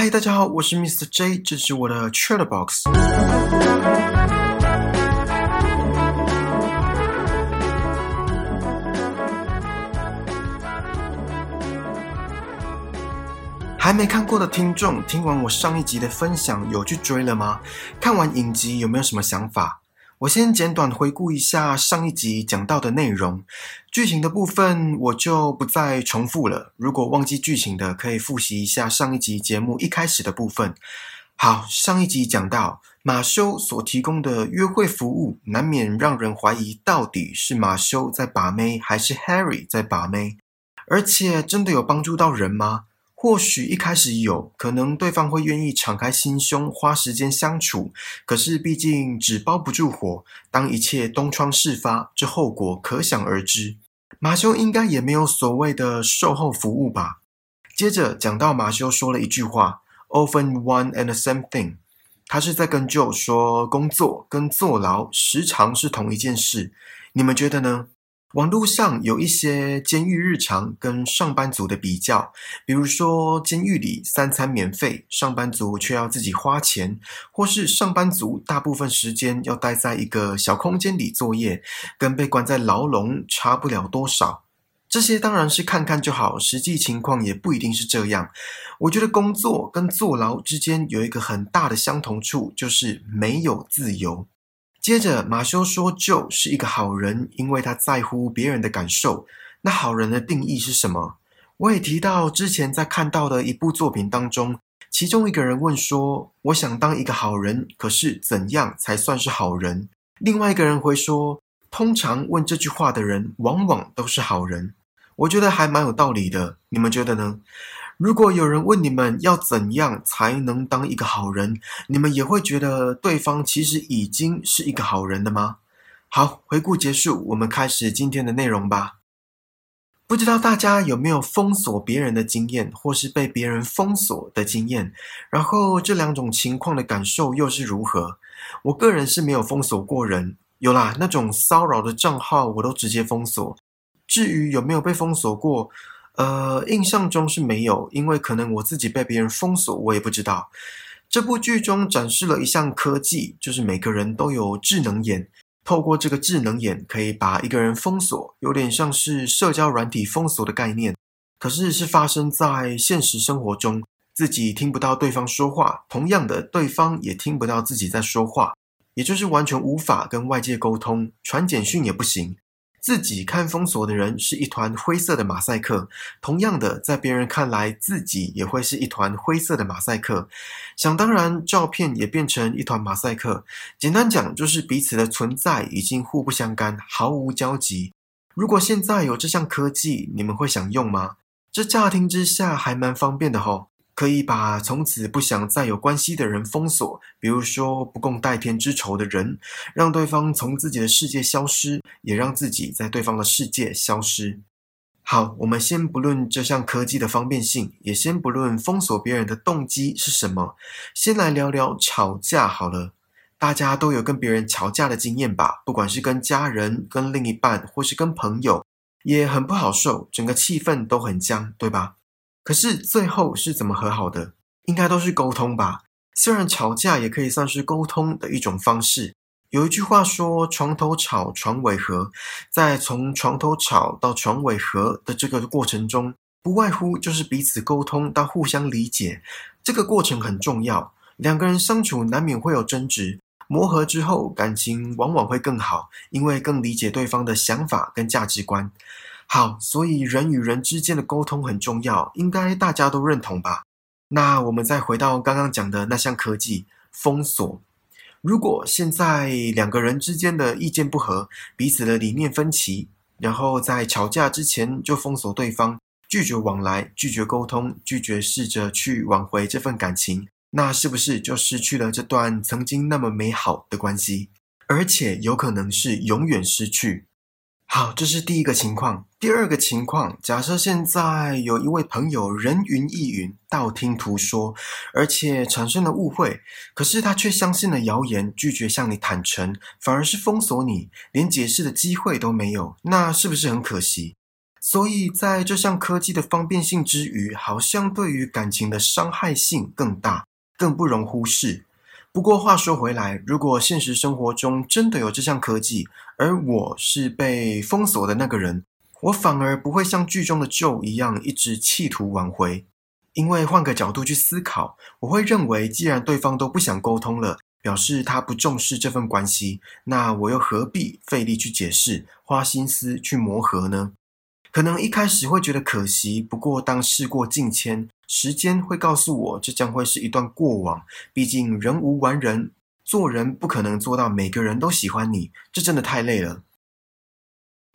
嗨，大家好，我是 Mr. J，这是我的 Chat Box。还没看过的听众，听完我上一集的分享，有去追了吗？看完影集有没有什么想法？我先简短回顾一下上一集讲到的内容，剧情的部分我就不再重复了。如果忘记剧情的，可以复习一下上一集节目一开始的部分。好，上一集讲到马修所提供的约会服务，难免让人怀疑到底是马修在把妹，还是 Harry 在把妹，而且真的有帮助到人吗？或许一开始有可能对方会愿意敞开心胸，花时间相处。可是毕竟纸包不住火，当一切东窗事发，这后果可想而知。马修应该也没有所谓的售后服务吧？接着讲到马修说了一句话：“Often one and the same thing。”他是在跟 Joe 说，工作跟坐牢时常是同一件事。你们觉得呢？网络上有一些监狱日常跟上班族的比较，比如说监狱里三餐免费，上班族却要自己花钱，或是上班族大部分时间要待在一个小空间里作业，跟被关在牢笼差不了多少。这些当然是看看就好，实际情况也不一定是这样。我觉得工作跟坐牢之间有一个很大的相同处，就是没有自由。接着，马修说就是一个好人，因为他在乎别人的感受。那好人的定义是什么？我也提到之前在看到的一部作品当中，其中一个人问说：“我想当一个好人，可是怎样才算是好人？”另外一个人回说：“通常问这句话的人，往往都是好人。”我觉得还蛮有道理的，你们觉得呢？如果有人问你们要怎样才能当一个好人，你们也会觉得对方其实已经是一个好人的吗？好，回顾结束，我们开始今天的内容吧。不知道大家有没有封锁别人的经验，或是被别人封锁的经验？然后这两种情况的感受又是如何？我个人是没有封锁过人，有啦，那种骚扰的账号我都直接封锁。至于有没有被封锁过？呃，印象中是没有，因为可能我自己被别人封锁，我也不知道。这部剧中展示了一项科技，就是每个人都有智能眼，透过这个智能眼可以把一个人封锁，有点像是社交软体封锁的概念。可是是发生在现实生活中，自己听不到对方说话，同样的，对方也听不到自己在说话，也就是完全无法跟外界沟通，传简讯也不行。自己看封锁的人是一团灰色的马赛克，同样的，在别人看来，自己也会是一团灰色的马赛克。想当然，照片也变成一团马赛克。简单讲，就是彼此的存在已经互不相干，毫无交集。如果现在有这项科技，你们会想用吗？这乍听之下还蛮方便的吼。可以把从此不想再有关系的人封锁，比如说不共戴天之仇的人，让对方从自己的世界消失，也让自己在对方的世界消失。好，我们先不论这项科技的方便性，也先不论封锁别人的动机是什么，先来聊聊吵架好了。大家都有跟别人吵架的经验吧？不管是跟家人、跟另一半，或是跟朋友，也很不好受，整个气氛都很僵，对吧？可是最后是怎么和好的？应该都是沟通吧。虽然吵架也可以算是沟通的一种方式。有一句话说：“床头吵，床尾和。”在从床头吵到床尾和的这个过程中，不外乎就是彼此沟通到互相理解。这个过程很重要。两个人相处难免会有争执，磨合之后感情往往会更好，因为更理解对方的想法跟价值观。好，所以人与人之间的沟通很重要，应该大家都认同吧？那我们再回到刚刚讲的那项科技——封锁。如果现在两个人之间的意见不合，彼此的理念分歧，然后在吵架之前就封锁对方，拒绝往来，拒绝沟通，拒绝试着去挽回这份感情，那是不是就失去了这段曾经那么美好的关系？而且有可能是永远失去。好，这是第一个情况。第二个情况，假设现在有一位朋友人云亦云、道听途说，而且产生了误会，可是他却相信了谣言，拒绝向你坦诚，反而是封锁你，连解释的机会都没有，那是不是很可惜？所以在这项科技的方便性之余，好像对于感情的伤害性更大，更不容忽视。不过话说回来，如果现实生活中真的有这项科技，而我是被封锁的那个人，我反而不会像剧中的 Joe 一样一直企图挽回，因为换个角度去思考，我会认为，既然对方都不想沟通了，表示他不重视这份关系，那我又何必费力去解释、花心思去磨合呢？可能一开始会觉得可惜，不过当事过境迁，时间会告诉我，这将会是一段过往。毕竟人无完人，做人不可能做到每个人都喜欢你，这真的太累了。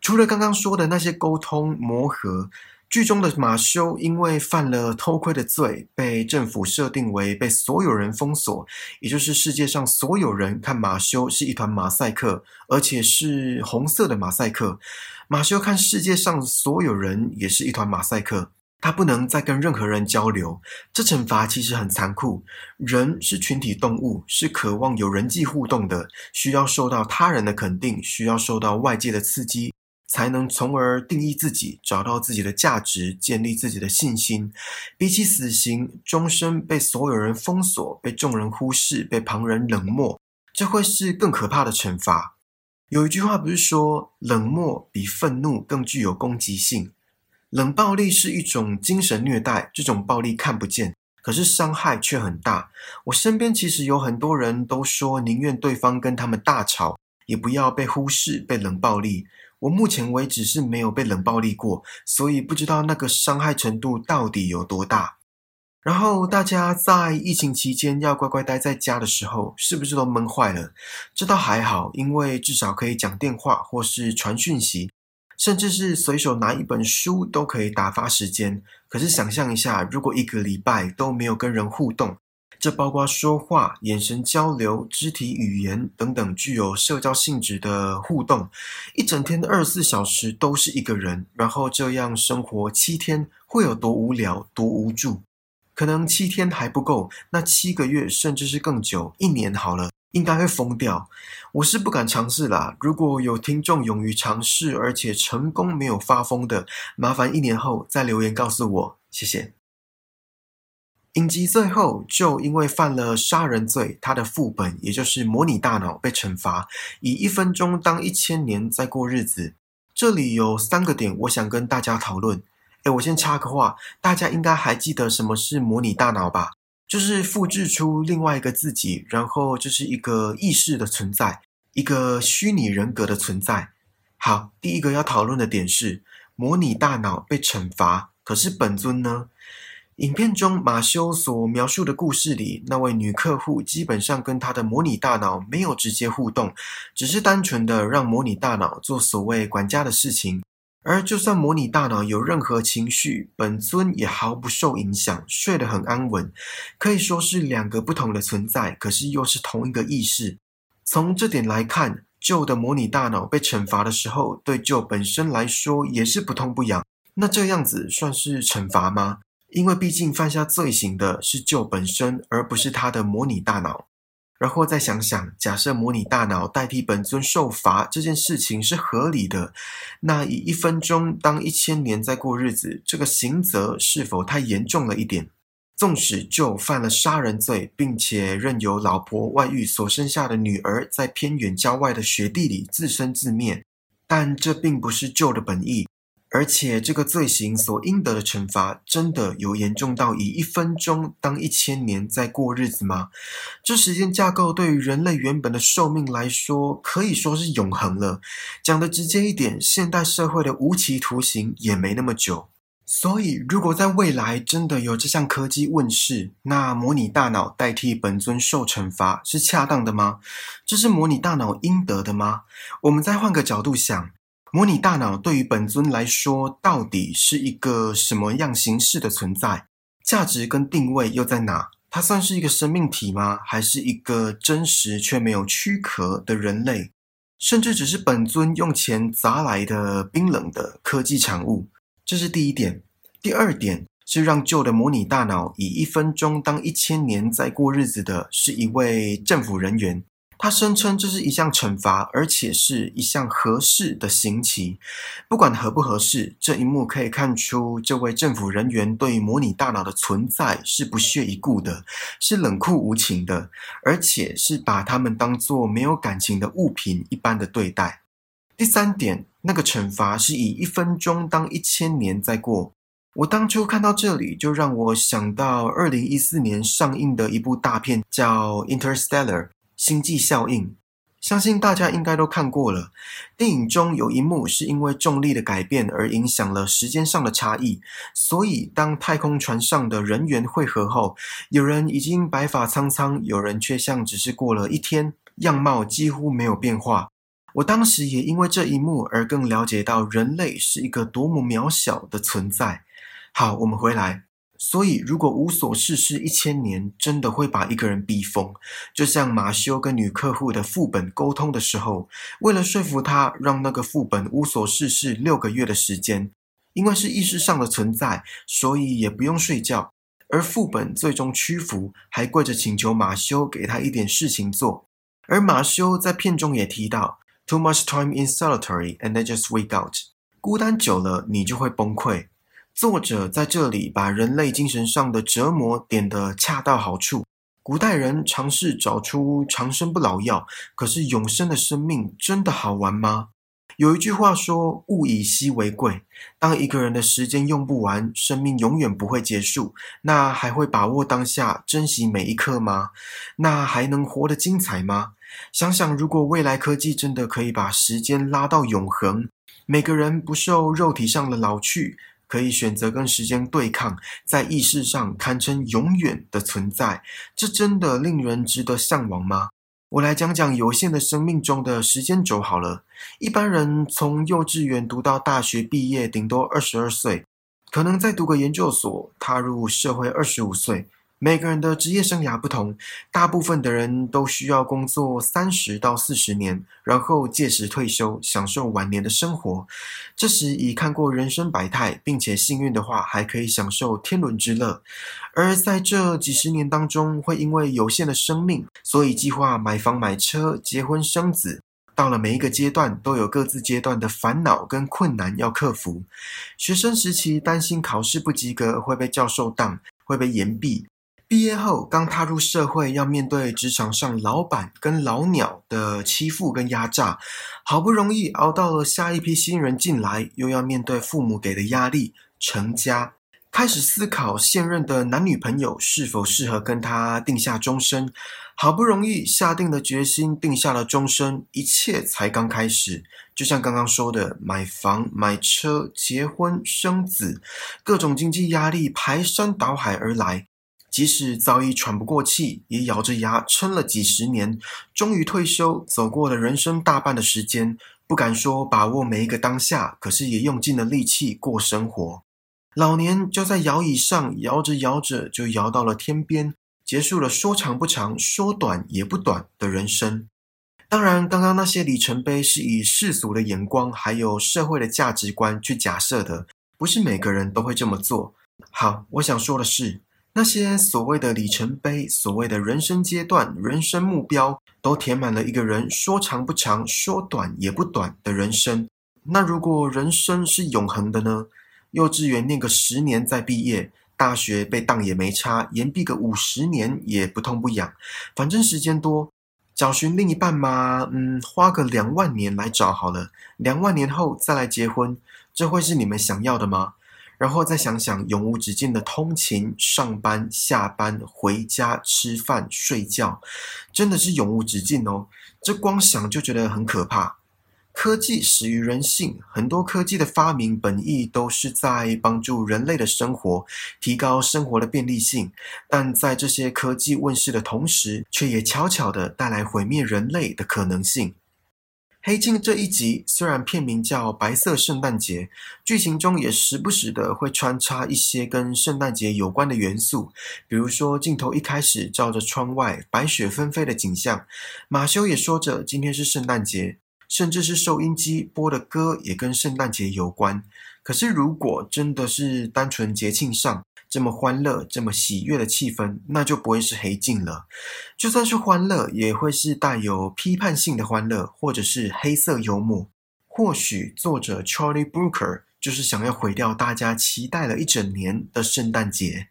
除了刚刚说的那些沟通磨合，剧中的马修因为犯了偷窥的罪，被政府设定为被所有人封锁，也就是世界上所有人看马修是一团马赛克，而且是红色的马赛克。马修看世界上所有人也是一团马赛克，他不能再跟任何人交流。这惩罚其实很残酷。人是群体动物，是渴望有人际互动的，需要受到他人的肯定，需要受到外界的刺激。才能从而定义自己，找到自己的价值，建立自己的信心。比起死刑，终身被所有人封锁，被众人忽视，被旁人冷漠，这会是更可怕的惩罚。有一句话不是说，冷漠比愤怒更具有攻击性。冷暴力是一种精神虐待，这种暴力看不见，可是伤害却很大。我身边其实有很多人都说，宁愿对方跟他们大吵，也不要被忽视，被冷暴力。我目前为止是没有被冷暴力过，所以不知道那个伤害程度到底有多大。然后大家在疫情期间要乖乖待在家的时候，是不是都闷坏了？这倒还好，因为至少可以讲电话或是传讯息，甚至是随手拿一本书都可以打发时间。可是想象一下，如果一个礼拜都没有跟人互动，这包括说话、眼神交流、肢体语言等等具有社交性质的互动，一整天的二十四小时都是一个人，然后这样生活七天，会有多无聊、多无助？可能七天还不够，那七个月甚至是更久，一年好了，应该会疯掉。我是不敢尝试啦。如果有听众勇于尝试，而且成功没有发疯的，麻烦一年后再留言告诉我，谢谢。影集最后，就因为犯了杀人罪，他的副本也就是模拟大脑被惩罚，以一分钟当一千年在过日子。这里有三个点，我想跟大家讨论。哎，我先插个话，大家应该还记得什么是模拟大脑吧？就是复制出另外一个自己，然后就是一个意识的存在，一个虚拟人格的存在。好，第一个要讨论的点是模拟大脑被惩罚，可是本尊呢？影片中马修所描述的故事里，那位女客户基本上跟她的模拟大脑没有直接互动，只是单纯的让模拟大脑做所谓管家的事情。而就算模拟大脑有任何情绪，本尊也毫不受影响，睡得很安稳。可以说是两个不同的存在，可是又是同一个意识。从这点来看，旧的模拟大脑被惩罚的时候，对旧本身来说也是不痛不痒。那这样子算是惩罚吗？因为毕竟犯下罪行的是旧本身，而不是他的模拟大脑。然后再想想，假设模拟大脑代替本尊受罚这件事情是合理的，那以一分钟当一千年在过日子，这个刑责是否太严重了一点？纵使就犯了杀人罪，并且任由老婆外遇所生下的女儿在偏远郊外的雪地里自生自灭，但这并不是旧的本意。而且，这个罪行所应得的惩罚，真的有严重到以一分钟当一千年在过日子吗？这时间架构对于人类原本的寿命来说，可以说是永恒了。讲的直接一点，现代社会的无期徒刑也没那么久。所以，如果在未来真的有这项科技问世，那模拟大脑代替本尊受惩罚是恰当的吗？这是模拟大脑应得的吗？我们再换个角度想。模拟大脑对于本尊来说，到底是一个什么样形式的存在？价值跟定位又在哪？它算是一个生命体吗？还是一个真实却没有躯壳的人类？甚至只是本尊用钱砸来的冰冷的科技产物？这是第一点。第二点是让旧的模拟大脑以一分钟当一千年在过日子的，是一位政府人员。他声称这是一项惩罚，而且是一项合适的刑期。不管合不合适，这一幕可以看出这位政府人员对模拟大脑的存在是不屑一顾的，是冷酷无情的，而且是把他们当作没有感情的物品一般的对待。第三点，那个惩罚是以一分钟当一千年在过。我当初看到这里，就让我想到二零一四年上映的一部大片，叫《Interstellar》星际效应。相信大家应该都看过了。电影中有一幕是因为重力的改变而影响了时间上的差异，所以当太空船上的人员汇合后，有人已经白发苍苍，有人却像只是过了一天，样貌几乎没有变化。我当时也因为这一幕而更了解到人类是一个多么渺小的存在。好，我们回来。所以，如果无所事事一千年，真的会把一个人逼疯。就像马修跟女客户的副本沟通的时候，为了说服他，让那个副本无所事事六个月的时间，因为是意识上的存在，所以也不用睡觉。而副本最终屈服，还跪着请求马修给他一点事情做。而马修在片中也提到：“Too much time in solitary, and then just wake out。孤单久了，你就会崩溃。”作者在这里把人类精神上的折磨点得恰到好处。古代人尝试找出长生不老药，可是永生的生命真的好玩吗？有一句话说：“物以稀为贵。”当一个人的时间用不完，生命永远不会结束，那还会把握当下，珍惜每一刻吗？那还能活得精彩吗？想想，如果未来科技真的可以把时间拉到永恒，每个人不受肉体上的老去。可以选择跟时间对抗，在意识上堪称永远的存在，这真的令人值得向往吗？我来讲讲有限的生命中的时间轴好了。一般人从幼稚园读到大学毕业，顶多二十二岁，可能再读个研究所，踏入社会二十五岁。每个人的职业生涯不同，大部分的人都需要工作三十到四十年，然后届时退休，享受晚年的生活。这时已看过人生百态，并且幸运的话，还可以享受天伦之乐。而在这几十年当中，会因为有限的生命，所以计划买房买车、结婚生子。到了每一个阶段，都有各自阶段的烦恼跟困难要克服。学生时期担心考试不及格会被教授当，会被延毕。毕业后，刚踏入社会，要面对职场上老板跟老鸟的欺负跟压榨，好不容易熬到了下一批新人进来，又要面对父母给的压力，成家，开始思考现任的男女朋友是否适合跟他定下终身，好不容易下定了决心，定下了终身，一切才刚开始。就像刚刚说的，买房、买车、结婚、生子，各种经济压力排山倒海而来。即使早已喘不过气，也咬着牙撑了几十年，终于退休，走过了人生大半的时间。不敢说把握每一个当下，可是也用尽了力气过生活。老年就在摇椅上摇着摇着，就摇到了天边，结束了说长不长、说短也不短的人生。当然，刚刚那些里程碑是以世俗的眼光，还有社会的价值观去假设的，不是每个人都会这么做。好，我想说的是。那些所谓的里程碑、所谓的人生阶段、人生目标，都填满了一个人说长不长、说短也不短的人生。那如果人生是永恒的呢？幼稚园念个十年再毕业，大学被当也没差，延毕个五十年也不痛不痒，反正时间多。找寻另一半嘛，嗯，花个两万年来找好了，两万年后再来结婚，这会是你们想要的吗？然后再想想永无止境的通勤、上班、下班、回家、吃饭、睡觉，真的是永无止境哦！这光想就觉得很可怕。科技始于人性，很多科技的发明本意都是在帮助人类的生活，提高生活的便利性。但在这些科技问世的同时，却也悄悄地带来毁灭人类的可能性。黑镜这一集虽然片名叫《白色圣诞节》，剧情中也时不时的会穿插一些跟圣诞节有关的元素，比如说镜头一开始照着窗外白雪纷飞的景象，马修也说着今天是圣诞节，甚至是收音机播的歌也跟圣诞节有关。可是如果真的是单纯节庆上，这么欢乐、这么喜悦的气氛，那就不会是黑镜了。就算是欢乐，也会是带有批判性的欢乐，或者是黑色幽默。或许作者 Charlie Brooker 就是想要毁掉大家期待了一整年的圣诞节。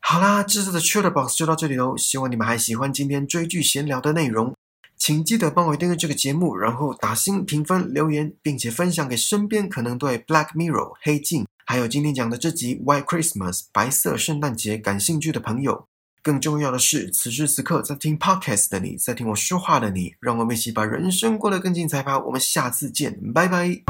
好啦，这次的 c h i l l Box 就到这里喽。希望你们还喜欢今天追剧闲聊的内容，请记得帮我订阅这个节目，然后打星评分、留言，并且分享给身边可能对 Black Mirror 黑镜，还有今天讲的这集 White Christmas 白色圣诞节感兴趣的朋友。更重要的是，此时此刻在听 Podcast 的你，在听我说话的你，让我们一起把人生过得更精彩吧。我们下次见，拜拜。